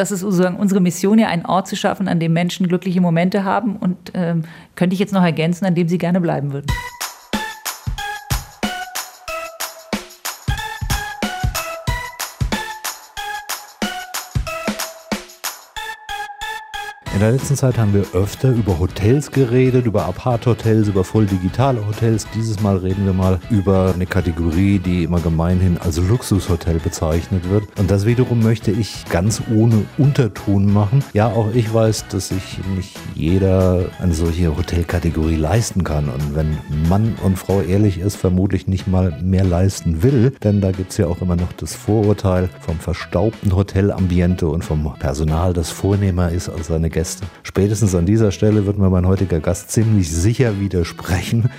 das ist sozusagen unsere Mission, ja einen Ort zu schaffen, an dem Menschen glückliche Momente haben. Und ähm, könnte ich jetzt noch ergänzen, an dem sie gerne bleiben würden. In der letzten Zeit haben wir öfter über Hotels geredet, über Apart-Hotels, über voll digitale Hotels. Dieses Mal reden wir mal über eine Kategorie, die immer gemeinhin als Luxushotel bezeichnet wird. Und das wiederum möchte ich ganz ohne Unterton machen. Ja, auch ich weiß, dass sich nicht jeder eine solche Hotelkategorie leisten kann. Und wenn Mann und Frau ehrlich ist, vermutlich nicht mal mehr leisten will. Denn da gibt es ja auch immer noch das Vorurteil vom verstaubten Hotelambiente und vom Personal, das vornehmer ist als seine Gäste Gäste. Spätestens an dieser Stelle wird mir mein heutiger Gast ziemlich sicher widersprechen.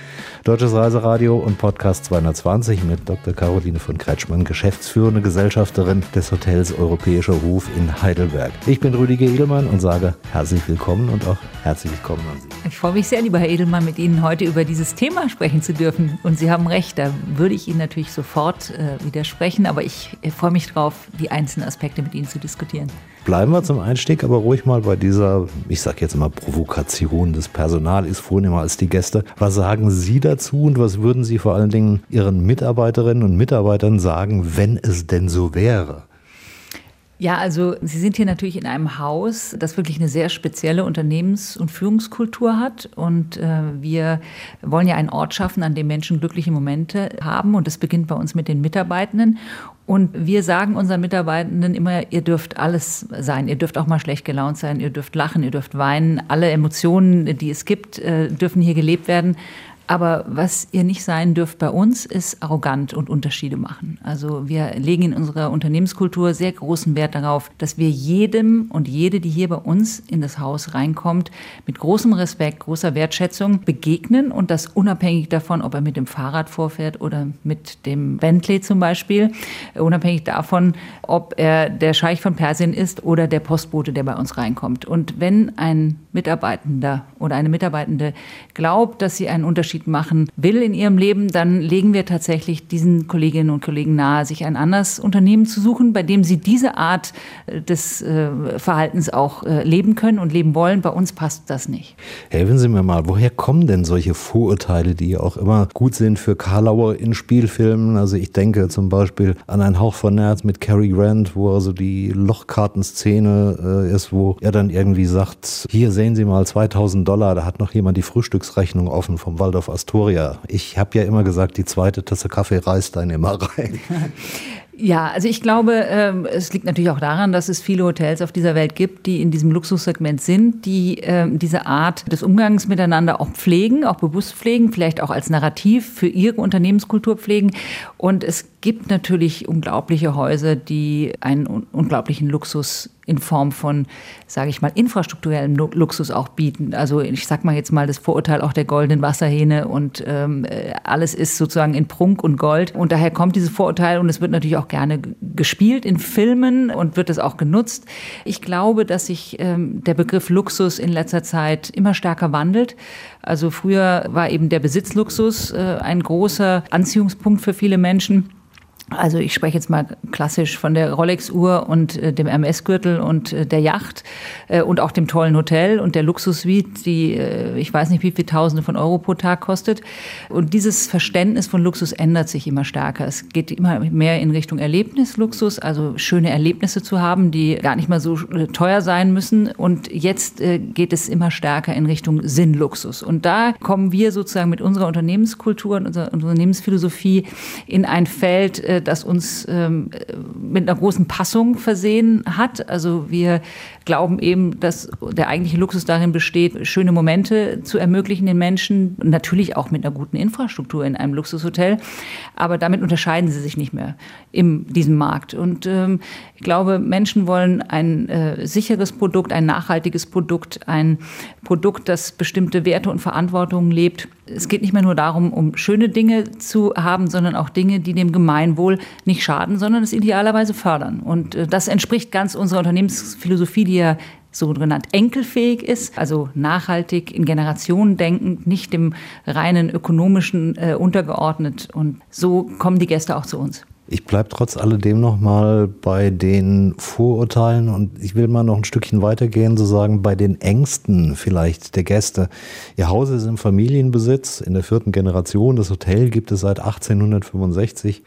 Deutsches Reiseradio und Podcast 220 mit Dr. Caroline von Kretschmann, geschäftsführende Gesellschafterin des Hotels Europäischer Ruf in Heidelberg. Ich bin Rüdiger Edelmann und sage herzlich willkommen und auch herzlich willkommen an Sie. Ich freue mich sehr, lieber Herr Edelmann, mit Ihnen heute über dieses Thema sprechen zu dürfen. Und Sie haben recht, da würde ich Ihnen natürlich sofort äh, widersprechen, aber ich äh, freue mich darauf, die einzelnen Aspekte mit Ihnen zu diskutieren. Bleiben wir zum Einstieg aber ruhig mal bei dieser, ich sage jetzt mal, Provokation. Das Personal ist vornehmer als die Gäste. Was sagen Sie dazu und was würden Sie vor allen Dingen Ihren Mitarbeiterinnen und Mitarbeitern sagen, wenn es denn so wäre? Ja, also Sie sind hier natürlich in einem Haus, das wirklich eine sehr spezielle Unternehmens- und Führungskultur hat. Und äh, wir wollen ja einen Ort schaffen, an dem Menschen glückliche Momente haben. Und das beginnt bei uns mit den Mitarbeitenden. Und wir sagen unseren Mitarbeitenden immer, ihr dürft alles sein. Ihr dürft auch mal schlecht gelaunt sein, ihr dürft lachen, ihr dürft weinen. Alle Emotionen, die es gibt, äh, dürfen hier gelebt werden. Aber was ihr nicht sein dürft bei uns, ist arrogant und Unterschiede machen. Also wir legen in unserer Unternehmenskultur sehr großen Wert darauf, dass wir jedem und jede, die hier bei uns in das Haus reinkommt, mit großem Respekt, großer Wertschätzung begegnen und das unabhängig davon, ob er mit dem Fahrrad vorfährt oder mit dem Bentley zum Beispiel, unabhängig davon, ob er der Scheich von Persien ist oder der Postbote, der bei uns reinkommt. Und wenn ein Mitarbeitender oder eine Mitarbeitende glaubt, dass sie einen Unterschied Unterschied machen will in ihrem Leben, dann legen wir tatsächlich diesen Kolleginnen und Kollegen nahe, sich ein anderes Unternehmen zu suchen, bei dem sie diese Art äh, des äh, Verhaltens auch äh, leben können und leben wollen. Bei uns passt das nicht. Helfen Sie mir mal, woher kommen denn solche Vorurteile, die auch immer gut sind für Karlauer in Spielfilmen? Also ich denke zum Beispiel an einen Hauch von Nerz mit Cary Grant, wo also die Lochkartenszene ist, wo er dann irgendwie sagt, hier sehen Sie mal 2000 Dollar, da hat noch jemand die Frühstücksrechnung offen vom Waldorf auf Astoria. Ich habe ja immer gesagt, die zweite Tasse Kaffee reißt dann immer rein. Ja, also ich glaube, ähm, es liegt natürlich auch daran, dass es viele Hotels auf dieser Welt gibt, die in diesem Luxussegment sind, die ähm, diese Art des Umgangs miteinander auch pflegen, auch bewusst pflegen, vielleicht auch als Narrativ für ihre Unternehmenskultur pflegen. Und es gibt natürlich unglaubliche Häuser, die einen unglaublichen Luxus in Form von, sage ich mal, infrastrukturellem Luxus auch bieten. Also ich sage mal jetzt mal das Vorurteil auch der goldenen Wasserhähne und ähm, äh, alles ist sozusagen in Prunk und Gold. Und daher kommt dieses Vorurteil und es wird natürlich auch gerne gespielt in Filmen und wird es auch genutzt. Ich glaube, dass sich ähm, der Begriff Luxus in letzter Zeit immer stärker wandelt. Also früher war eben der Besitzluxus äh, ein großer Anziehungspunkt für viele Menschen. Also ich spreche jetzt mal klassisch von der Rolex-Uhr und äh, dem MS-Gürtel und äh, der Yacht äh, und auch dem tollen Hotel und der Luxussuite, die äh, ich weiß nicht wie viel Tausende von Euro pro Tag kostet. Und dieses Verständnis von Luxus ändert sich immer stärker. Es geht immer mehr in Richtung Erlebnisluxus, also schöne Erlebnisse zu haben, die gar nicht mal so äh, teuer sein müssen. Und jetzt äh, geht es immer stärker in Richtung Sinnluxus. Und da kommen wir sozusagen mit unserer Unternehmenskultur und unserer Unternehmensphilosophie in ein Feld, das uns ähm, mit einer großen Passung versehen hat. Also wir glauben eben, dass der eigentliche Luxus darin besteht, schöne Momente zu ermöglichen den Menschen, natürlich auch mit einer guten Infrastruktur in einem Luxushotel. Aber damit unterscheiden sie sich nicht mehr in diesem Markt. Und ähm, ich glaube, Menschen wollen ein äh, sicheres Produkt, ein nachhaltiges Produkt, ein Produkt, das bestimmte Werte und Verantwortungen lebt. Es geht nicht mehr nur darum, um schöne Dinge zu haben, sondern auch Dinge, die dem Gemeinwohl nicht schaden, sondern es idealerweise fördern. Und äh, das entspricht ganz unserer Unternehmensphilosophie, die ja so genannt enkelfähig ist, also nachhaltig in Generationen denkend, nicht dem reinen ökonomischen äh, untergeordnet. Und so kommen die Gäste auch zu uns. Ich bleibe trotz alledem nochmal bei den Vorurteilen und ich will mal noch ein Stückchen weitergehen, so sagen, bei den Ängsten vielleicht der Gäste. Ihr Haus ist im Familienbesitz, in der vierten Generation. Das Hotel gibt es seit 1865.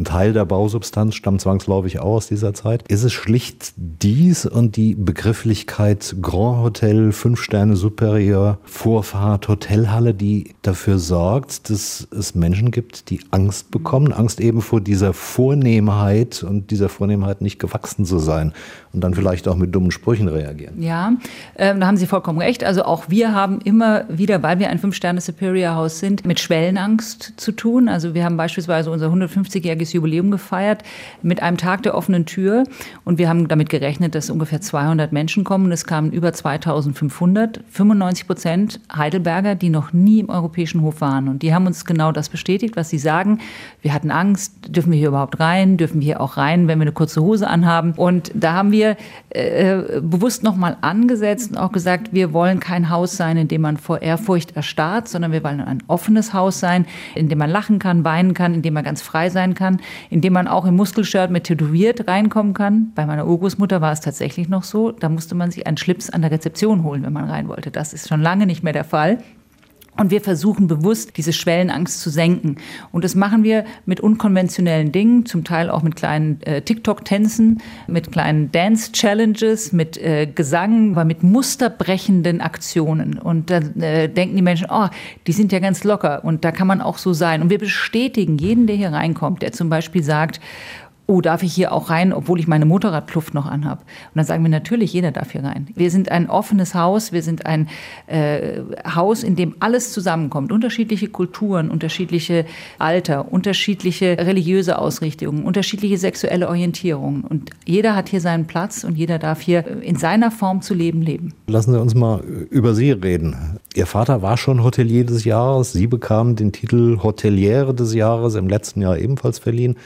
Ein Teil der Bausubstanz stammt zwangsläufig auch aus dieser Zeit. Ist es schlicht dies und die Begrifflichkeit Grand Hotel, Fünf Sterne Superior, Vorfahrt, Hotelhalle, die dafür sorgt, dass es Menschen gibt, die Angst bekommen, Angst eben vor dieser Vornehmheit und dieser Vornehmheit nicht gewachsen zu sein und dann vielleicht auch mit dummen Sprüchen reagieren. Ja, äh, da haben Sie vollkommen recht. Also auch wir haben immer wieder, weil wir ein Fünf-Sterne-Superior-Haus sind, mit Schwellenangst zu tun. Also wir haben beispielsweise unser 150-jähriges Jubiläum gefeiert mit einem Tag der offenen Tür und wir haben damit gerechnet, dass ungefähr 200 Menschen kommen. Es kamen über 2500, 95 Prozent Heidelberger, die noch nie im Europäischen Hof waren. Und die haben uns genau das bestätigt, was Sie sagen. Wir hatten Angst, dürfen wir hier überhaupt rein? Dürfen wir hier auch rein, wenn wir eine kurze Hose anhaben? Und da haben wir wir äh, bewusst nochmal angesetzt und auch gesagt, wir wollen kein Haus sein, in dem man vor Ehrfurcht erstarrt, sondern wir wollen ein offenes Haus sein, in dem man lachen kann, weinen kann, in dem man ganz frei sein kann, in dem man auch im Muskelshirt mit tätowiert reinkommen kann. Bei meiner Urgroßmutter war es tatsächlich noch so, da musste man sich einen Schlips an der Rezeption holen, wenn man rein wollte. Das ist schon lange nicht mehr der Fall. Und wir versuchen bewusst, diese Schwellenangst zu senken. Und das machen wir mit unkonventionellen Dingen, zum Teil auch mit kleinen äh, TikTok-Tänzen, mit kleinen Dance-Challenges, mit äh, Gesang, aber mit musterbrechenden Aktionen. Und da äh, denken die Menschen, oh, die sind ja ganz locker und da kann man auch so sein. Und wir bestätigen jeden, der hier reinkommt, der zum Beispiel sagt, oh, darf ich hier auch rein, obwohl ich meine Motorradkluft noch anhabe? Und dann sagen wir natürlich, jeder darf hier rein. Wir sind ein offenes Haus, wir sind ein äh, Haus, in dem alles zusammenkommt. Unterschiedliche Kulturen, unterschiedliche Alter, unterschiedliche religiöse Ausrichtungen, unterschiedliche sexuelle Orientierungen. Und jeder hat hier seinen Platz und jeder darf hier in seiner Form zu leben leben. Lassen Sie uns mal über Sie reden. Ihr Vater war schon Hotelier des Jahres. Sie bekamen den Titel Hoteliere des Jahres im letzten Jahr ebenfalls verliehen.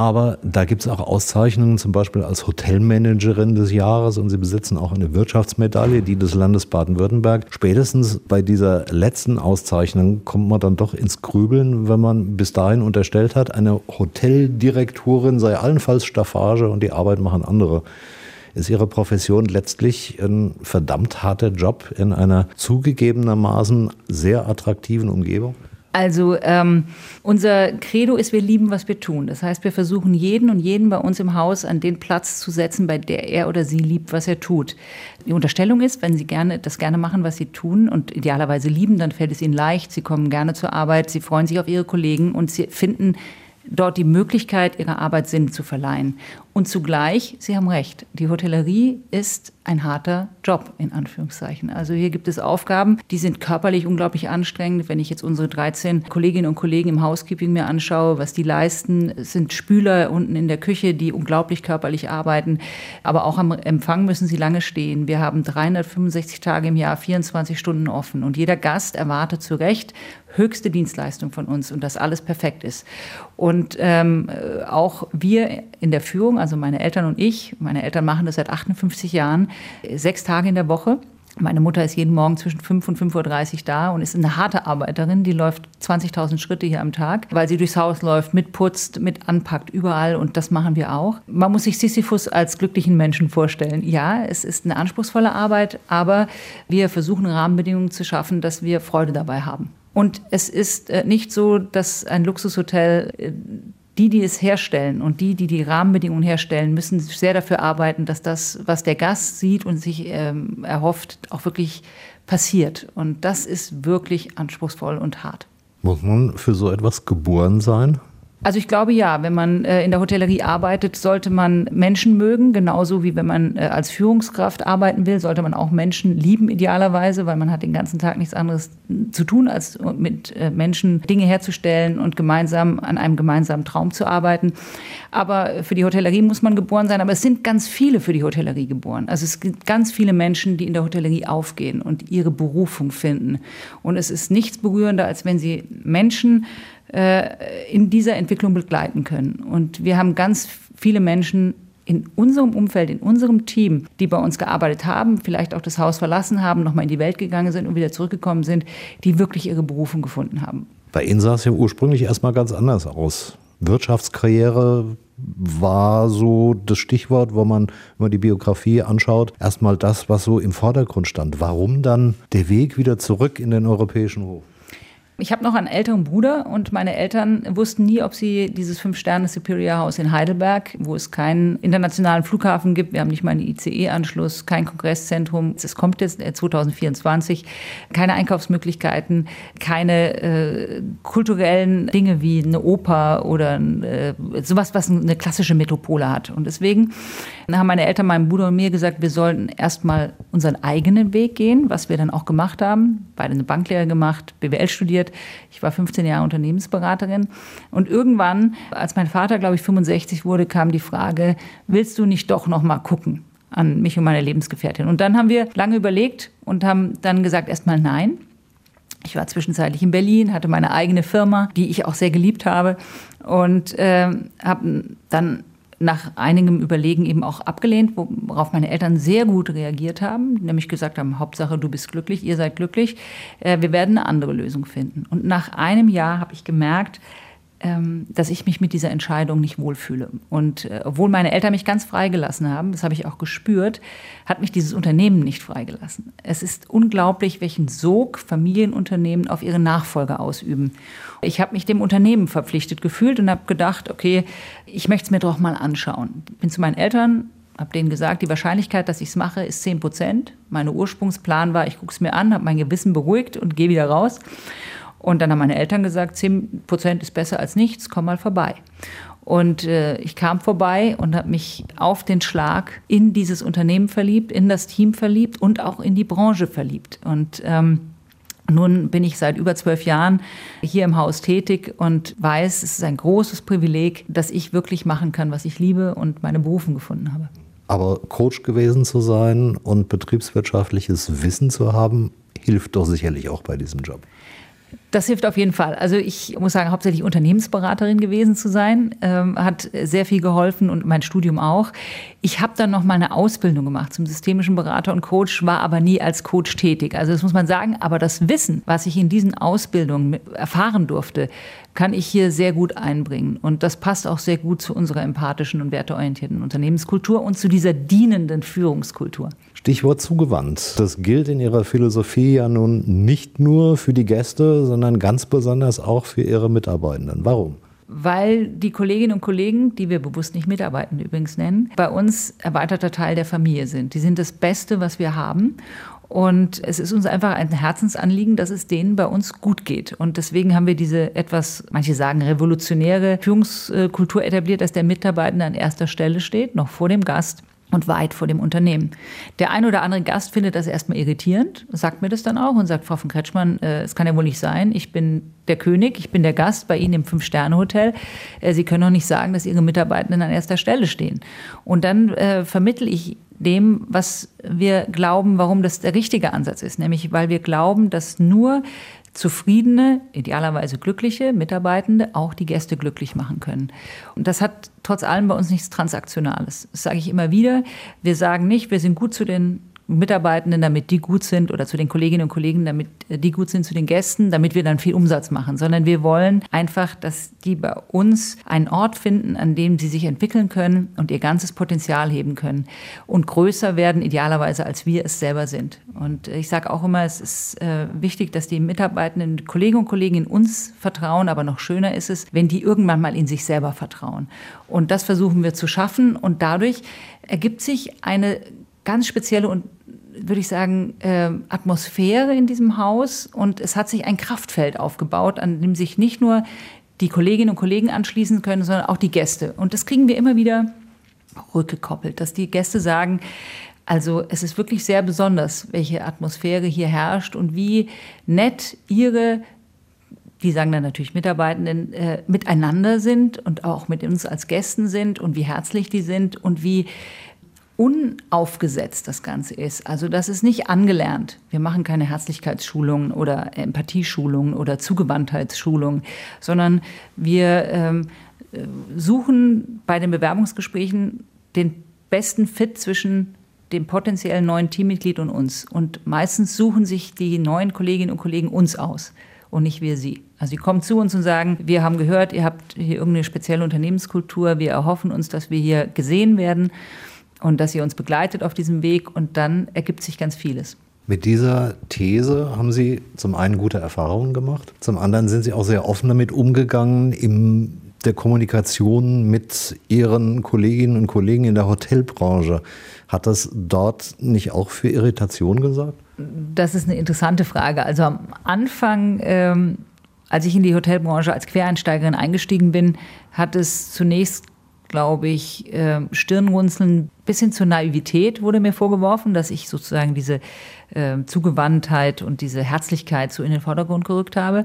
Aber da gibt es auch Auszeichnungen, zum Beispiel als Hotelmanagerin des Jahres und Sie besitzen auch eine Wirtschaftsmedaille, die des Landes Baden-Württemberg. Spätestens bei dieser letzten Auszeichnung kommt man dann doch ins Grübeln, wenn man bis dahin unterstellt hat, eine Hoteldirektorin sei allenfalls Staffage und die Arbeit machen andere ist Ihre Profession letztlich ein verdammt harter Job in einer zugegebenermaßen sehr attraktiven Umgebung? Also ähm, unser Credo ist, wir lieben, was wir tun. Das heißt, wir versuchen jeden und jeden bei uns im Haus an den Platz zu setzen, bei der er oder sie liebt, was er tut. Die Unterstellung ist, wenn sie gerne das gerne machen, was sie tun und idealerweise lieben, dann fällt es ihnen leicht. Sie kommen gerne zur Arbeit, sie freuen sich auf ihre Kollegen und sie finden dort die Möglichkeit, ihrer Arbeit Sinn zu verleihen. Und zugleich, Sie haben recht, die Hotellerie ist ein harter Job, in Anführungszeichen. Also hier gibt es Aufgaben, die sind körperlich unglaublich anstrengend. Wenn ich jetzt unsere 13 Kolleginnen und Kollegen im Housekeeping mir anschaue, was die leisten, sind Spüler unten in der Küche, die unglaublich körperlich arbeiten. Aber auch am Empfang müssen sie lange stehen. Wir haben 365 Tage im Jahr, 24 Stunden offen. Und jeder Gast erwartet zu Recht höchste Dienstleistung von uns und dass alles perfekt ist. Und ähm, auch wir in der Führung, also meine Eltern und ich, meine Eltern machen das seit 58 Jahren, sechs Tage in der Woche. Meine Mutter ist jeden Morgen zwischen 5 und 5.30 Uhr da und ist eine harte Arbeiterin. Die läuft 20.000 Schritte hier am Tag, weil sie durchs Haus läuft, mitputzt, mit anpackt, überall. Und das machen wir auch. Man muss sich Sisyphus als glücklichen Menschen vorstellen. Ja, es ist eine anspruchsvolle Arbeit, aber wir versuchen Rahmenbedingungen zu schaffen, dass wir Freude dabei haben. Und es ist äh, nicht so, dass ein Luxushotel äh, die, die es herstellen und die, die die Rahmenbedingungen herstellen, müssen sehr dafür arbeiten, dass das, was der Gast sieht und sich ähm, erhofft, auch wirklich passiert. Und das ist wirklich anspruchsvoll und hart. Muss man für so etwas geboren sein? Also ich glaube ja, wenn man äh, in der Hotellerie arbeitet, sollte man Menschen mögen, genauso wie wenn man äh, als Führungskraft arbeiten will, sollte man auch Menschen lieben idealerweise, weil man hat den ganzen Tag nichts anderes zu tun, als mit äh, Menschen Dinge herzustellen und gemeinsam an einem gemeinsamen Traum zu arbeiten. Aber für die Hotellerie muss man geboren sein, aber es sind ganz viele für die Hotellerie geboren. Also es gibt ganz viele Menschen, die in der Hotellerie aufgehen und ihre Berufung finden. Und es ist nichts berührender, als wenn sie Menschen in dieser Entwicklung begleiten können. Und wir haben ganz viele Menschen in unserem Umfeld, in unserem Team, die bei uns gearbeitet haben, vielleicht auch das Haus verlassen haben, nochmal in die Welt gegangen sind und wieder zurückgekommen sind, die wirklich ihre Berufung gefunden haben. Bei Ihnen sah es ja ursprünglich erstmal ganz anders aus. Wirtschaftskarriere war so das Stichwort, wo man, wenn man die Biografie anschaut, erstmal das, was so im Vordergrund stand. Warum dann der Weg wieder zurück in den europäischen Hof? Ich habe noch einen älteren Bruder und meine Eltern wussten nie, ob sie dieses Fünf-Sterne-Superior House in Heidelberg, wo es keinen internationalen Flughafen gibt, wir haben nicht mal einen ICE-Anschluss, kein Kongresszentrum, es kommt jetzt 2024, äh, keine Einkaufsmöglichkeiten, keine äh, kulturellen Dinge wie eine Oper oder äh, sowas, was eine klassische Metropole hat. Und deswegen haben meine Eltern meinem Bruder und mir gesagt, wir sollten erstmal unseren eigenen Weg gehen, was wir dann auch gemacht haben. Beide eine Banklehre gemacht, BWL studiert ich war 15 Jahre Unternehmensberaterin. Und irgendwann, als mein Vater, glaube ich, 65 wurde, kam die Frage, willst du nicht doch noch mal gucken? an mich und meine Lebensgefährtin. Und dann haben wir lange überlegt und haben dann gesagt, erstmal nein. Ich war zwischenzeitlich in Berlin, hatte meine eigene Firma, die ich auch sehr geliebt habe und äh, habe dann nach einigem Überlegen eben auch abgelehnt, worauf meine Eltern sehr gut reagiert haben, nämlich gesagt haben, Hauptsache du bist glücklich, ihr seid glücklich, äh, wir werden eine andere Lösung finden. Und nach einem Jahr habe ich gemerkt, dass ich mich mit dieser Entscheidung nicht wohlfühle. Und äh, obwohl meine Eltern mich ganz freigelassen haben, das habe ich auch gespürt, hat mich dieses Unternehmen nicht freigelassen. Es ist unglaublich, welchen Sog Familienunternehmen auf ihre Nachfolger ausüben. Ich habe mich dem Unternehmen verpflichtet gefühlt und habe gedacht, okay, ich möchte es mir doch mal anschauen. Bin zu meinen Eltern, habe denen gesagt, die Wahrscheinlichkeit, dass ich es mache, ist 10 Prozent. Mein Ursprungsplan war, ich gucke es mir an, habe mein Gewissen beruhigt und gehe wieder raus. Und dann haben meine Eltern gesagt, 10 Prozent ist besser als nichts, komm mal vorbei. Und äh, ich kam vorbei und habe mich auf den Schlag in dieses Unternehmen verliebt, in das Team verliebt und auch in die Branche verliebt. Und ähm, nun bin ich seit über zwölf Jahren hier im Haus tätig und weiß, es ist ein großes Privileg, dass ich wirklich machen kann, was ich liebe und meine Berufung gefunden habe. Aber Coach gewesen zu sein und betriebswirtschaftliches Wissen zu haben, hilft doch sicherlich auch bei diesem Job. Das hilft auf jeden Fall. Also ich muss sagen, hauptsächlich Unternehmensberaterin gewesen zu sein, ähm, hat sehr viel geholfen und mein Studium auch. Ich habe dann noch mal eine Ausbildung gemacht zum systemischen Berater und Coach, war aber nie als Coach tätig. Also das muss man sagen. Aber das Wissen, was ich in diesen Ausbildungen erfahren durfte, kann ich hier sehr gut einbringen. Und das passt auch sehr gut zu unserer empathischen und werteorientierten Unternehmenskultur und zu dieser dienenden Führungskultur. Stichwort zugewandt. Das gilt in Ihrer Philosophie ja nun nicht nur für die Gäste, sondern ganz besonders auch für Ihre Mitarbeitenden. Warum? Weil die Kolleginnen und Kollegen, die wir bewusst nicht Mitarbeitende übrigens nennen, bei uns erweiterter Teil der Familie sind. Die sind das Beste, was wir haben. Und es ist uns einfach ein Herzensanliegen, dass es denen bei uns gut geht. Und deswegen haben wir diese etwas, manche sagen, revolutionäre Führungskultur etabliert, dass der Mitarbeitende an erster Stelle steht, noch vor dem Gast und weit vor dem Unternehmen. Der ein oder andere Gast findet das erstmal irritierend, sagt mir das dann auch und sagt, Frau von Kretschmann, äh, es kann ja wohl nicht sein, ich bin der König, ich bin der Gast bei Ihnen im Fünf-Sterne-Hotel. Äh, Sie können doch nicht sagen, dass Ihre Mitarbeitenden an erster Stelle stehen. Und dann äh, vermittel ich dem, was wir glauben, warum das der richtige Ansatz ist, nämlich weil wir glauben, dass nur zufriedene, idealerweise glückliche Mitarbeitende auch die Gäste glücklich machen können. Und das hat trotz allem bei uns nichts Transaktionales. Das sage ich immer wieder. Wir sagen nicht, wir sind gut zu den Mitarbeitenden, damit die gut sind oder zu den Kolleginnen und Kollegen, damit äh, die gut sind zu den Gästen, damit wir dann viel Umsatz machen, sondern wir wollen einfach, dass die bei uns einen Ort finden, an dem sie sich entwickeln können und ihr ganzes Potenzial heben können und größer werden, idealerweise als wir es selber sind. Und ich sage auch immer, es ist äh, wichtig, dass die Mitarbeitenden, Kolleginnen und Kollegen in uns vertrauen, aber noch schöner ist es, wenn die irgendwann mal in sich selber vertrauen. Und das versuchen wir zu schaffen und dadurch ergibt sich eine ganz spezielle und würde ich sagen, äh, Atmosphäre in diesem Haus und es hat sich ein Kraftfeld aufgebaut, an dem sich nicht nur die Kolleginnen und Kollegen anschließen können, sondern auch die Gäste. Und das kriegen wir immer wieder rückgekoppelt, dass die Gäste sagen, also es ist wirklich sehr besonders, welche Atmosphäre hier herrscht und wie nett ihre die sagen dann natürlich Mitarbeitenden, äh, miteinander sind und auch mit uns als Gästen sind und wie herzlich die sind und wie unaufgesetzt das Ganze ist. Also das ist nicht angelernt. Wir machen keine Herzlichkeitsschulungen oder Empathieschulungen oder Zugewandtheitsschulungen, sondern wir ähm, suchen bei den Bewerbungsgesprächen den besten Fit zwischen dem potenziellen neuen Teammitglied und uns. Und meistens suchen sich die neuen Kolleginnen und Kollegen uns aus. und nicht wir sie. Also sie kommen zu uns und sagen, wir haben gehört, ihr habt hier irgendeine spezielle Unternehmenskultur, wir erhoffen uns, dass wir hier gesehen werden und dass ihr uns begleitet auf diesem Weg und dann ergibt sich ganz vieles. Mit dieser These haben Sie zum einen gute Erfahrungen gemacht, zum anderen sind Sie auch sehr offen damit umgegangen in der Kommunikation mit Ihren Kolleginnen und Kollegen in der Hotelbranche. Hat das dort nicht auch für Irritation gesorgt? Das ist eine interessante Frage. Also am Anfang, ähm, als ich in die Hotelbranche als Quereinsteigerin eingestiegen bin, hat es zunächst glaube ich, äh, Stirnrunzeln bis hin zur Naivität wurde mir vorgeworfen, dass ich sozusagen diese äh, Zugewandtheit und diese Herzlichkeit so in den Vordergrund gerückt habe.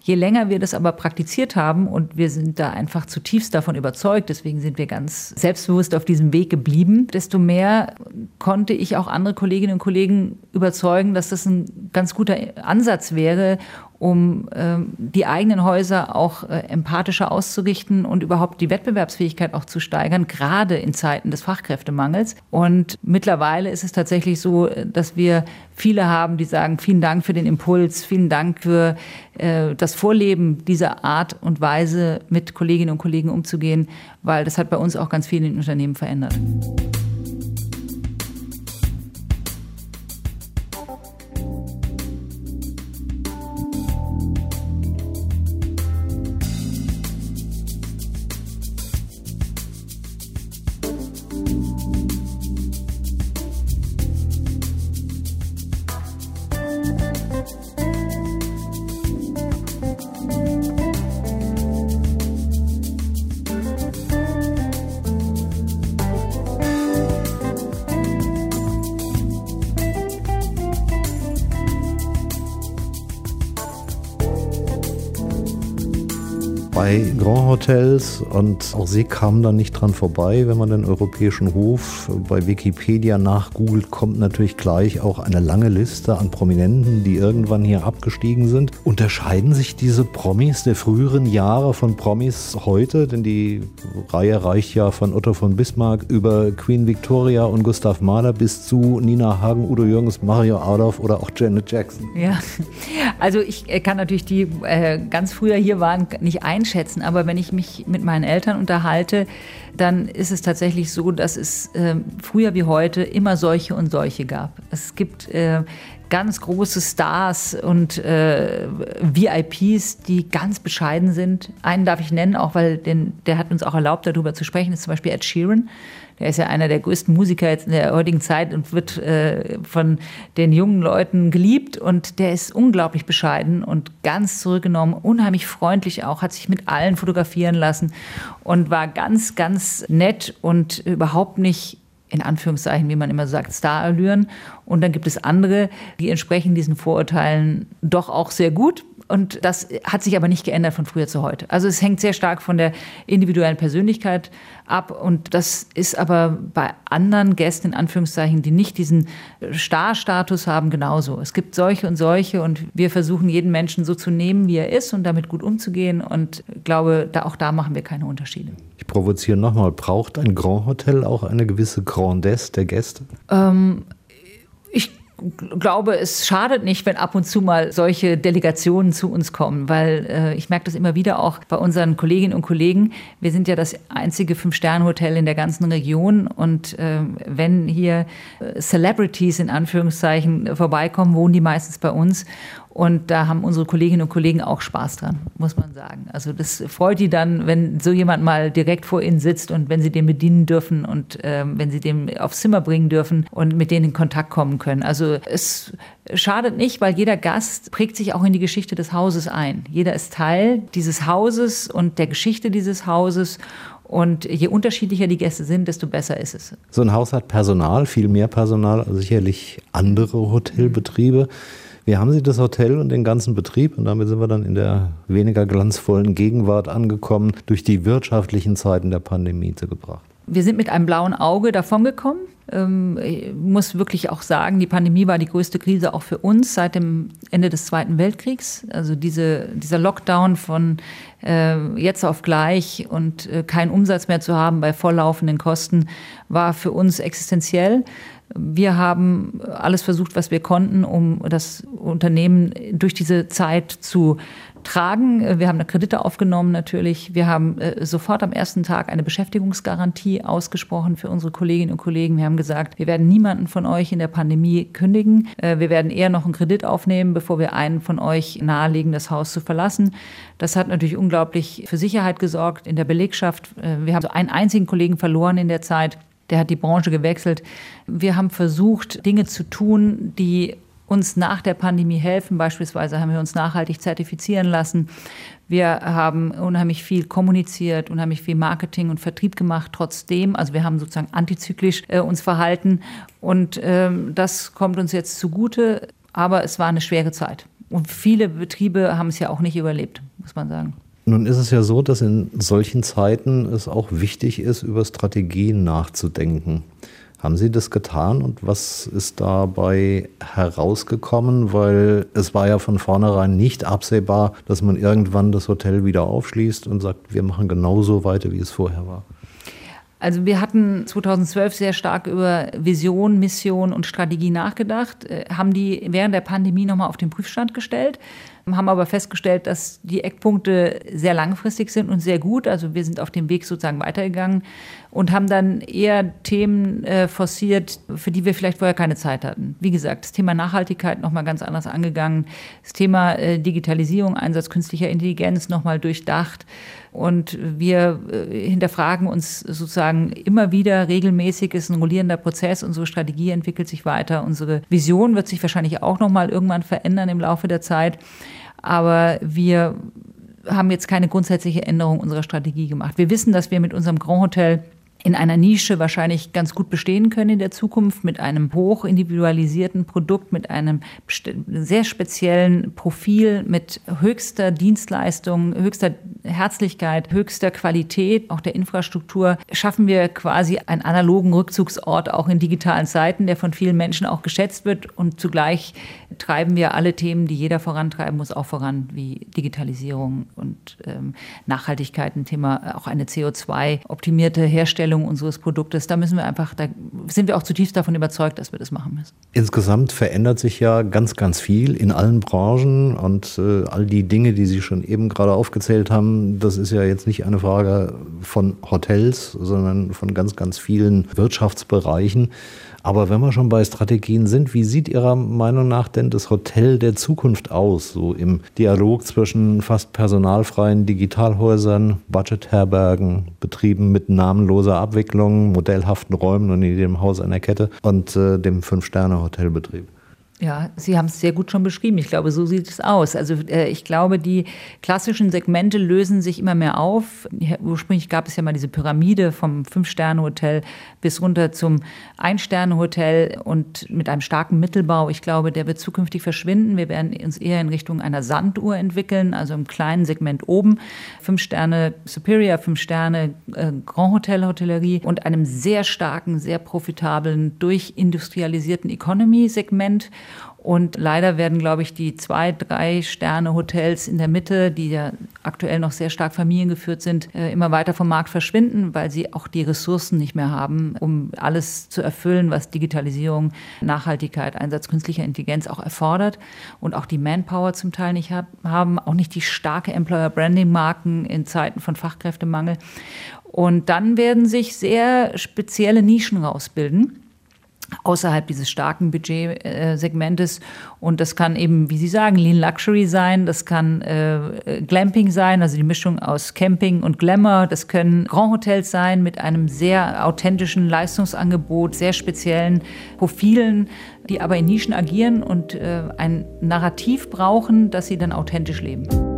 Je länger wir das aber praktiziert haben und wir sind da einfach zutiefst davon überzeugt, deswegen sind wir ganz selbstbewusst auf diesem Weg geblieben, desto mehr konnte ich auch andere Kolleginnen und Kollegen überzeugen, dass das ein ganz guter Ansatz wäre, um ähm, die eigenen Häuser auch äh, empathischer auszurichten und überhaupt die Wettbewerbsfähigkeit auch zu steigern, gerade in Zeiten des Fachkräftemangels. Und mittlerweile ist es tatsächlich so, dass wir viele haben, die sagen, vielen Dank für den Impuls, vielen Dank für äh, das Vorleben dieser Art und Weise, mit Kolleginnen und Kollegen umzugehen, weil das hat bei uns auch ganz viel in den Unternehmen verändert. Bei Grand Hotels und auch sie kamen da nicht dran vorbei, wenn man den europäischen Hof bei Wikipedia nachgoogelt, kommt natürlich gleich auch eine lange Liste an Prominenten, die irgendwann hier abgestiegen sind. Unterscheiden sich diese Promis der früheren Jahre von Promis heute? Denn die Reihe reicht ja von Otto von Bismarck über Queen Victoria und Gustav Mahler bis zu Nina Hagen, Udo Jürgens, Mario Adolf oder auch Janet Jackson. Ja, also ich kann natürlich die äh, ganz früher hier waren nicht einschätzen einschätzen, aber wenn ich mich mit meinen Eltern unterhalte, dann ist es tatsächlich so, dass es äh, früher wie heute immer solche und solche gab. Es gibt äh, ganz große Stars und äh, VIPs, die ganz bescheiden sind. Einen darf ich nennen, auch weil den, der hat uns auch erlaubt, darüber zu sprechen, ist zum Beispiel Ed Sheeran. Der ist ja einer der größten Musiker jetzt in der heutigen Zeit und wird äh, von den jungen Leuten geliebt. Und der ist unglaublich bescheiden und ganz zurückgenommen, unheimlich freundlich auch, hat sich mit allen fotografieren lassen und war ganz, ganz nett und überhaupt nicht in Anführungszeichen, wie man immer sagt, Starallüren. Und dann gibt es andere, die entsprechen diesen Vorurteilen doch auch sehr gut. Und das hat sich aber nicht geändert von früher zu heute. Also es hängt sehr stark von der individuellen Persönlichkeit ab. Und das ist aber bei anderen Gästen, in Anführungszeichen, die nicht diesen Star-Status haben, genauso. Es gibt solche und solche. Und wir versuchen, jeden Menschen so zu nehmen, wie er ist und damit gut umzugehen. Und glaube, da, auch da machen wir keine Unterschiede. Ich provoziere nochmal. Braucht ein Grand Hotel auch eine gewisse Grandesse der Gäste? Ähm, ich glaube, es schadet nicht, wenn ab und zu mal solche Delegationen zu uns kommen, weil äh, ich merke das immer wieder auch bei unseren Kolleginnen und Kollegen. Wir sind ja das einzige Fünf-Sterne-Hotel in der ganzen Region und äh, wenn hier äh, Celebrities in Anführungszeichen vorbeikommen, wohnen die meistens bei uns und da haben unsere Kolleginnen und Kollegen auch Spaß dran, muss man sagen. Also das freut die dann, wenn so jemand mal direkt vor ihnen sitzt und wenn sie den bedienen dürfen und ähm, wenn sie den aufs Zimmer bringen dürfen und mit denen in Kontakt kommen können. Also es schadet nicht, weil jeder Gast prägt sich auch in die Geschichte des Hauses ein. Jeder ist Teil dieses Hauses und der Geschichte dieses Hauses. Und je unterschiedlicher die Gäste sind, desto besser ist es. So ein Haus hat Personal, viel mehr Personal als sicherlich andere Hotelbetriebe. Wie haben Sie das Hotel und den ganzen Betrieb, und damit sind wir dann in der weniger glanzvollen Gegenwart angekommen, durch die wirtschaftlichen Zeiten der Pandemie gebracht? Wir sind mit einem blauen Auge davongekommen. Ähm, ich muss wirklich auch sagen, die Pandemie war die größte Krise auch für uns seit dem Ende des Zweiten Weltkriegs. Also diese, dieser Lockdown von äh, jetzt auf gleich und äh, keinen Umsatz mehr zu haben bei volllaufenden Kosten war für uns existenziell. Wir haben alles versucht, was wir konnten, um das Unternehmen durch diese Zeit zu tragen. Wir haben Kredite aufgenommen natürlich. Wir haben äh, sofort am ersten Tag eine Beschäftigungsgarantie ausgesprochen für unsere Kolleginnen und Kollegen. Wir haben gesagt, wir werden niemanden von euch in der Pandemie kündigen. Äh, wir werden eher noch einen Kredit aufnehmen, bevor wir einen von euch nahelegen, das Haus zu verlassen. Das hat natürlich unglaublich für Sicherheit gesorgt in der Belegschaft. Äh, wir haben so einen einzigen Kollegen verloren in der Zeit. Der hat die Branche gewechselt. Wir haben versucht, Dinge zu tun, die uns nach der Pandemie helfen. Beispielsweise haben wir uns nachhaltig zertifizieren lassen. Wir haben unheimlich viel kommuniziert, unheimlich viel Marketing und Vertrieb gemacht. Trotzdem, also wir haben sozusagen antizyklisch äh, uns verhalten und ähm, das kommt uns jetzt zugute. Aber es war eine schwere Zeit und viele Betriebe haben es ja auch nicht überlebt, muss man sagen. Nun ist es ja so, dass in solchen Zeiten es auch wichtig ist, über Strategien nachzudenken. Haben Sie das getan und was ist dabei herausgekommen? Weil es war ja von vornherein nicht absehbar, dass man irgendwann das Hotel wieder aufschließt und sagt, wir machen genauso weiter, wie es vorher war. Also wir hatten 2012 sehr stark über Vision, Mission und Strategie nachgedacht, äh, haben die während der Pandemie nochmal auf den Prüfstand gestellt, haben aber festgestellt, dass die Eckpunkte sehr langfristig sind und sehr gut. Also wir sind auf dem Weg sozusagen weitergegangen und haben dann eher Themen äh, forciert, für die wir vielleicht vorher keine Zeit hatten. Wie gesagt, das Thema Nachhaltigkeit nochmal ganz anders angegangen, das Thema äh, Digitalisierung, Einsatz künstlicher Intelligenz nochmal durchdacht. Und wir äh, hinterfragen uns sozusagen immer wieder regelmäßig, ist ein rollierender Prozess, unsere Strategie entwickelt sich weiter, unsere Vision wird sich wahrscheinlich auch nochmal irgendwann verändern im Laufe der Zeit. Aber wir haben jetzt keine grundsätzliche Änderung unserer Strategie gemacht. Wir wissen, dass wir mit unserem Grand Hotel in einer Nische wahrscheinlich ganz gut bestehen können in der Zukunft mit einem hoch individualisierten Produkt, mit einem sehr speziellen Profil, mit höchster Dienstleistung, höchster Herzlichkeit, höchster Qualität, auch der Infrastruktur, schaffen wir quasi einen analogen Rückzugsort auch in digitalen Zeiten, der von vielen Menschen auch geschätzt wird. Und zugleich treiben wir alle Themen, die jeder vorantreiben muss, auch voran, wie Digitalisierung und ähm, Nachhaltigkeit, ein Thema, auch eine CO2-optimierte Herstellung Herstellung unseres Produktes. Da müssen wir einfach, da sind wir auch zutiefst davon überzeugt, dass wir das machen müssen. Insgesamt verändert sich ja ganz, ganz viel in allen Branchen und äh, all die Dinge, die Sie schon eben gerade aufgezählt haben, das ist ja jetzt nicht eine Frage von Hotels, sondern von ganz, ganz vielen Wirtschaftsbereichen. Aber wenn wir schon bei Strategien sind, wie sieht Ihrer Meinung nach denn das Hotel der Zukunft aus? So im Dialog zwischen fast personalfreien Digitalhäusern, Budgetherbergen, Betrieben mit namenloser Abwicklung, modellhaften Räumen und in jedem Haus einer Kette und äh, dem Fünf-Sterne-Hotelbetrieb. Ja, Sie haben es sehr gut schon beschrieben. Ich glaube, so sieht es aus. Also äh, ich glaube, die klassischen Segmente lösen sich immer mehr auf. Ursprünglich gab es ja mal diese Pyramide vom Fünf-Sterne-Hotel bis runter zum Ein-Sterne-Hotel und mit einem starken Mittelbau. Ich glaube, der wird zukünftig verschwinden. Wir werden uns eher in Richtung einer Sanduhr entwickeln, also im kleinen Segment oben. Fünf Sterne Superior, fünf Sterne äh, Grand Hotel Hotellerie und einem sehr starken, sehr profitablen, durchindustrialisierten Economy-Segment. Und leider werden, glaube ich, die zwei, drei Sterne Hotels in der Mitte, die ja aktuell noch sehr stark familiengeführt sind, äh, immer weiter vom Markt verschwinden, weil sie auch die Ressourcen nicht mehr haben, um alles zu erfüllen, was Digitalisierung, Nachhaltigkeit, Einsatz künstlicher Intelligenz auch erfordert und auch die Manpower zum Teil nicht haben, auch nicht die starke Employer Branding Marken in Zeiten von Fachkräftemangel. Und dann werden sich sehr spezielle Nischen rausbilden außerhalb dieses starken Budgetsegmentes. Und das kann eben, wie Sie sagen, Lean Luxury sein, das kann äh, Glamping sein, also die Mischung aus Camping und Glamour. Das können Grand Hotels sein mit einem sehr authentischen Leistungsangebot, sehr speziellen Profilen, die aber in Nischen agieren und äh, ein Narrativ brauchen, das sie dann authentisch leben.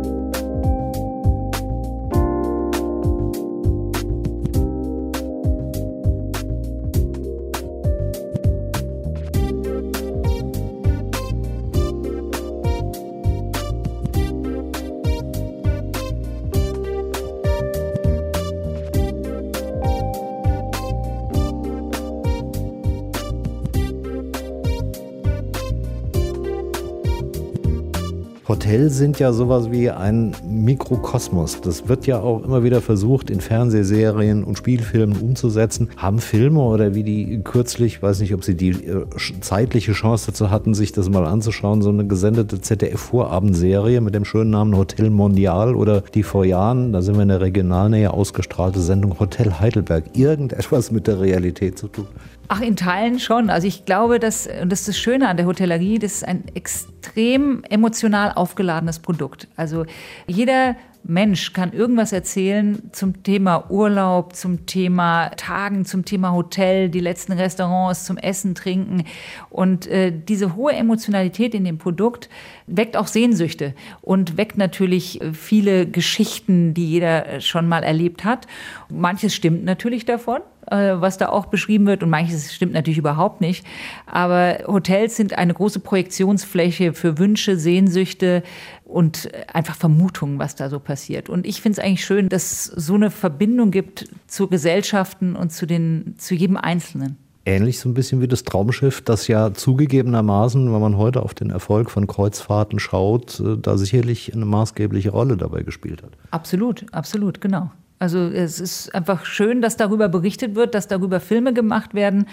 Hotels sind ja sowas wie ein Mikrokosmos. Das wird ja auch immer wieder versucht, in Fernsehserien und Spielfilmen umzusetzen. Haben Filme oder wie die kürzlich, weiß nicht, ob sie die äh, zeitliche Chance dazu hatten, sich das mal anzuschauen, so eine gesendete ZDF-Vorabendserie mit dem schönen Namen Hotel Mondial oder die vor Jahren, da sind wir in der Regionalnähe ausgestrahlte Sendung Hotel Heidelberg, irgendetwas mit der Realität zu tun. Ach, in Teilen schon. Also ich glaube, dass, und das ist das Schöne an der Hotellerie, das ist ein extrem emotional aufgeladenes Produkt. Also jeder Mensch kann irgendwas erzählen zum Thema Urlaub, zum Thema Tagen, zum Thema Hotel, die letzten Restaurants, zum Essen, Trinken. Und äh, diese hohe Emotionalität in dem Produkt weckt auch Sehnsüchte und weckt natürlich äh, viele Geschichten, die jeder schon mal erlebt hat. Manches stimmt natürlich davon. Äh, was da auch beschrieben wird und manches stimmt natürlich überhaupt nicht. Aber Hotels sind eine große Projektionsfläche für Wünsche, Sehnsüchte und einfach Vermutungen, was da so passiert. Und ich finde es eigentlich schön, dass es so eine Verbindung gibt zu Gesellschaften und zu, den, zu jedem Einzelnen. Ähnlich so ein bisschen wie das Traumschiff, das ja zugegebenermaßen, wenn man heute auf den Erfolg von Kreuzfahrten schaut, äh, da sicherlich eine maßgebliche Rolle dabei gespielt hat. Absolut, absolut, genau. Also es ist einfach schön, dass darüber berichtet wird, dass darüber Filme gemacht werden.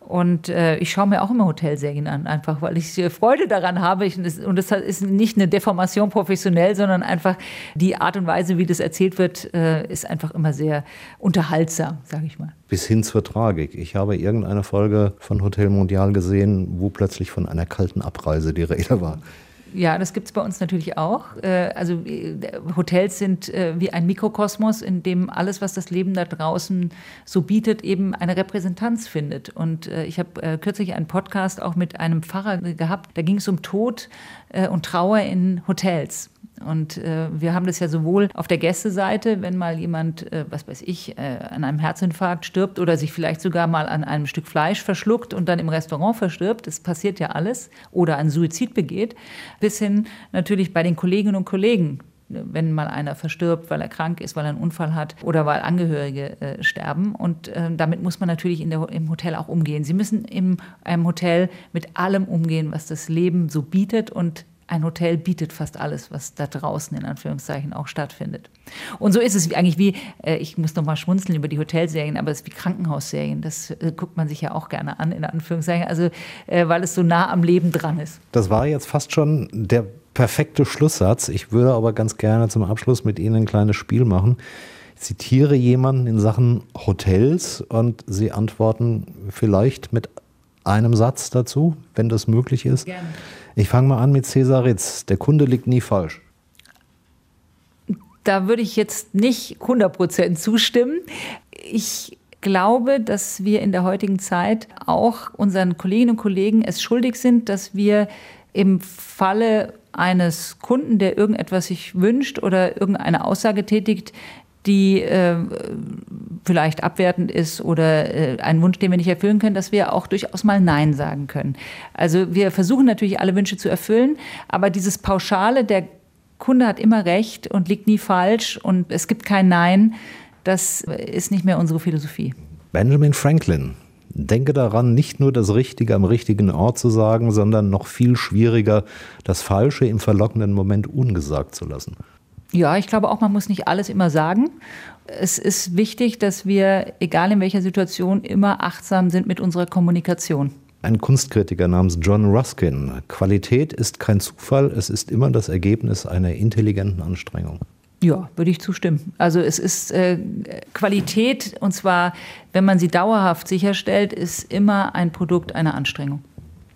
Und äh, ich schaue mir auch immer Hotelserien an, einfach weil ich Freude daran habe. Ich, und das ist nicht eine Deformation professionell, sondern einfach die Art und Weise, wie das erzählt wird, äh, ist einfach immer sehr unterhaltsam, sage ich mal. Bis hin zur Tragik. Ich habe irgendeine Folge von Hotel Mondial gesehen, wo plötzlich von einer kalten Abreise die Rede war. Ja, das gibt es bei uns natürlich auch. Äh, also äh, Hotels sind äh, wie ein Mikrokosmos, in dem alles, was das Leben da draußen so bietet, eben eine Repräsentanz findet. Und ich habe kürzlich einen Podcast auch mit einem Pfarrer gehabt, da ging es um Tod und Trauer in Hotels. Und äh, wir haben das ja sowohl auf der Gästeseite, wenn mal jemand, äh, was weiß ich, äh, an einem Herzinfarkt stirbt oder sich vielleicht sogar mal an einem Stück Fleisch verschluckt und dann im Restaurant verstirbt, das passiert ja alles, oder einen Suizid begeht, bis hin natürlich bei den Kolleginnen und Kollegen, wenn mal einer verstirbt, weil er krank ist, weil er einen Unfall hat oder weil Angehörige äh, sterben. Und äh, damit muss man natürlich in der, im Hotel auch umgehen. Sie müssen in einem Hotel mit allem umgehen, was das Leben so bietet und ein Hotel bietet fast alles, was da draußen in Anführungszeichen auch stattfindet. Und so ist es eigentlich wie, äh, ich muss noch mal schmunzeln über die Hotelserien, aber es ist wie Krankenhausserien. Das äh, guckt man sich ja auch gerne an, in Anführungszeichen, also äh, weil es so nah am Leben dran ist. Das war jetzt fast schon der perfekte Schlusssatz. Ich würde aber ganz gerne zum Abschluss mit Ihnen ein kleines Spiel machen. Ich zitiere jemanden in Sachen Hotels und Sie antworten vielleicht mit einem Satz dazu, wenn das möglich ist. Gerne. Ich fange mal an mit Cesar Ritz. Der Kunde liegt nie falsch. Da würde ich jetzt nicht 100% zustimmen. Ich glaube, dass wir in der heutigen Zeit auch unseren Kolleginnen und Kollegen es schuldig sind, dass wir im Falle eines Kunden, der irgendetwas sich wünscht oder irgendeine Aussage tätigt, die äh, vielleicht abwertend ist oder äh, ein Wunsch, den wir nicht erfüllen können, dass wir auch durchaus mal Nein sagen können. Also wir versuchen natürlich alle Wünsche zu erfüllen, aber dieses Pauschale, der Kunde hat immer recht und liegt nie falsch und es gibt kein Nein, das ist nicht mehr unsere Philosophie. Benjamin Franklin. Denke daran, nicht nur das Richtige am richtigen Ort zu sagen, sondern noch viel schwieriger, das Falsche im verlockenden Moment ungesagt zu lassen. Ja, ich glaube auch, man muss nicht alles immer sagen. Es ist wichtig, dass wir, egal in welcher Situation, immer achtsam sind mit unserer Kommunikation. Ein Kunstkritiker namens John Ruskin. Qualität ist kein Zufall, es ist immer das Ergebnis einer intelligenten Anstrengung. Ja, würde ich zustimmen. Also es ist äh, Qualität und zwar, wenn man sie dauerhaft sicherstellt, ist immer ein Produkt einer Anstrengung.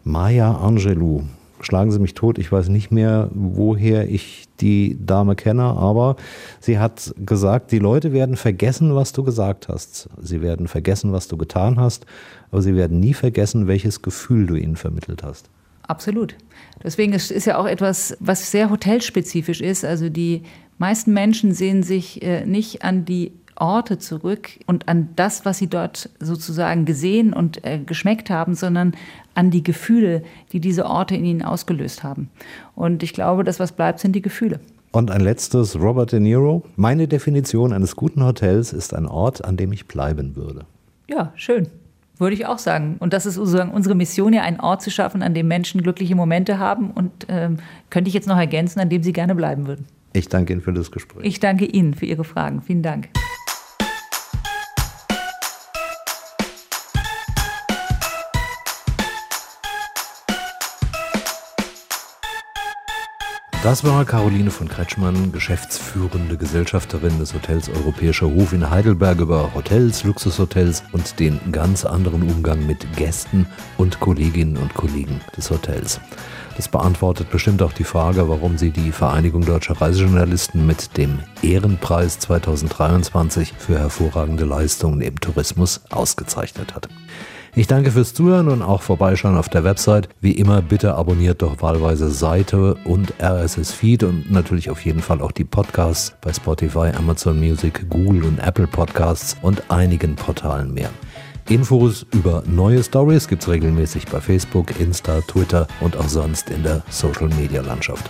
Maya Angelou, schlagen Sie mich tot. Ich weiß nicht mehr, woher ich die Dame kenne, aber sie hat gesagt, die Leute werden vergessen, was du gesagt hast. Sie werden vergessen, was du getan hast, aber sie werden nie vergessen, welches Gefühl du ihnen vermittelt hast. Absolut. Deswegen ist es ja auch etwas, was sehr hotelspezifisch ist. Also die meisten Menschen sehen sich äh, nicht an die Orte zurück und an das, was sie dort sozusagen gesehen und äh, geschmeckt haben, sondern an die Gefühle, die diese Orte in ihnen ausgelöst haben. Und ich glaube, das, was bleibt, sind die Gefühle. Und ein letztes, Robert De Niro. Meine Definition eines guten Hotels ist ein Ort, an dem ich bleiben würde. Ja, schön. Würde ich auch sagen. Und das ist sozusagen unsere Mission, ja einen Ort zu schaffen, an dem Menschen glückliche Momente haben. Und ähm, könnte ich jetzt noch ergänzen, an dem sie gerne bleiben würden. Ich danke Ihnen für das Gespräch. Ich danke Ihnen für Ihre Fragen. Vielen Dank. Das war Caroline von Kretschmann, geschäftsführende Gesellschafterin des Hotels Europäischer Hof in Heidelberg über Hotels, Luxushotels und den ganz anderen Umgang mit Gästen und Kolleginnen und Kollegen des Hotels. Das beantwortet bestimmt auch die Frage, warum sie die Vereinigung deutscher Reisejournalisten mit dem Ehrenpreis 2023 für hervorragende Leistungen im Tourismus ausgezeichnet hat. Ich danke fürs Zuhören und auch Vorbeischauen auf der Website. Wie immer, bitte abonniert doch wahlweise Seite und RSS Feed und natürlich auf jeden Fall auch die Podcasts bei Spotify, Amazon Music, Google und Apple Podcasts und einigen Portalen mehr. Infos über neue Stories gibt es regelmäßig bei Facebook, Insta, Twitter und auch sonst in der Social Media Landschaft.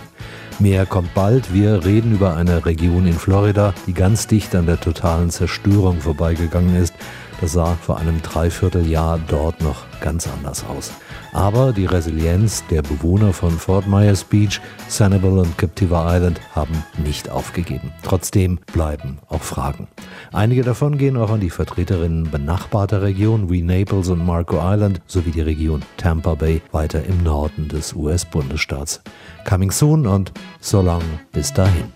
Mehr kommt bald. Wir reden über eine Region in Florida, die ganz dicht an der totalen Zerstörung vorbeigegangen ist das sah vor einem Dreivierteljahr dort noch ganz anders aus. Aber die Resilienz der Bewohner von Fort Myers Beach, Sanibel und Captiva Island haben nicht aufgegeben. Trotzdem bleiben auch Fragen. Einige davon gehen auch an die Vertreterinnen benachbarter Regionen wie Naples und Marco Island sowie die Region Tampa Bay weiter im Norden des US-Bundesstaats. Coming soon und so lang bis dahin.